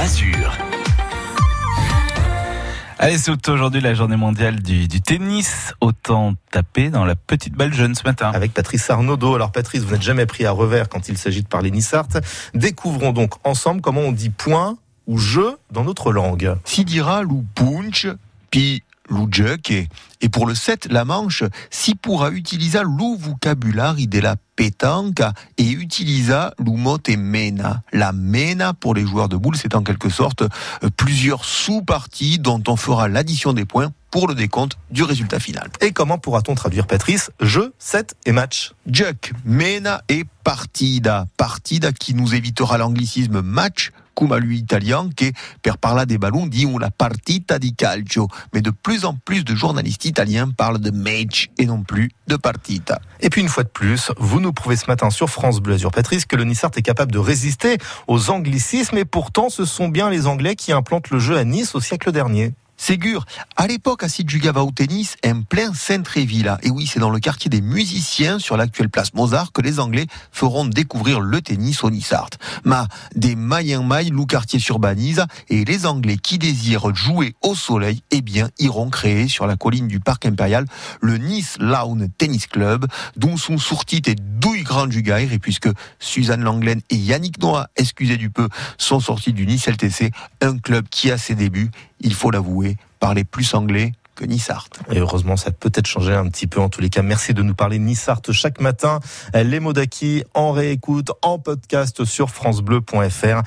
Azur. Allez, c'est aujourd'hui la journée mondiale du, tennis. Autant taper dans la petite balle jeune ce matin. Avec Patrice Arnaudot. Alors Patrice, vous n'êtes jamais pris à revers quand il s'agit de parler Nissart. Découvrons donc ensemble comment on dit point ou jeu dans notre langue. Sidira ou punch, puis et pour le 7, la manche, si pourra utiliser le vocabulaire de la et utilisa l'umot et mena. La mena pour les joueurs de boules, c'est en quelque sorte euh, plusieurs sous-parties dont on fera l'addition des points pour le décompte du résultat final. Et comment pourra-t-on traduire, Patrice Jeu, 7 et match Juck, mena et partida. Partida qui nous évitera l'anglicisme match à lui italien, qui per parla des ballons dit la partita di calcio. Mais de plus en plus de journalistes italiens parlent de match et non plus de partita. Et puis une fois de plus, vous nous prouvez ce matin sur France Bleu Azur Patrice que le Nissart est capable de résister aux anglicismes et pourtant ce sont bien les Anglais qui implantent le jeu à Nice au siècle dernier. Ségur, à l'époque, Acide jugava au tennis en plein Saint-Tréville. Et oui, c'est dans le quartier des musiciens, sur l'actuelle place Mozart, que les Anglais feront découvrir le tennis au Nissart. Ma, des mailles en mailles, loup quartier s'urbanise, et les Anglais qui désirent jouer au soleil, eh bien, iront créer sur la colline du Parc Impérial le Nice Lawn Tennis Club, dont sont sortis des douilles grandes du et puisque Suzanne Langlaine et Yannick Noah, excusez du peu, sont sortis du Nice LTC, un club qui a ses débuts, il faut l'avouer, parler plus anglais que Nissart. Et heureusement, ça peut être changé un petit peu en tous les cas. Merci de nous parler Nissart chaque matin. Les mots en réécoute, en podcast sur francebleu.fr.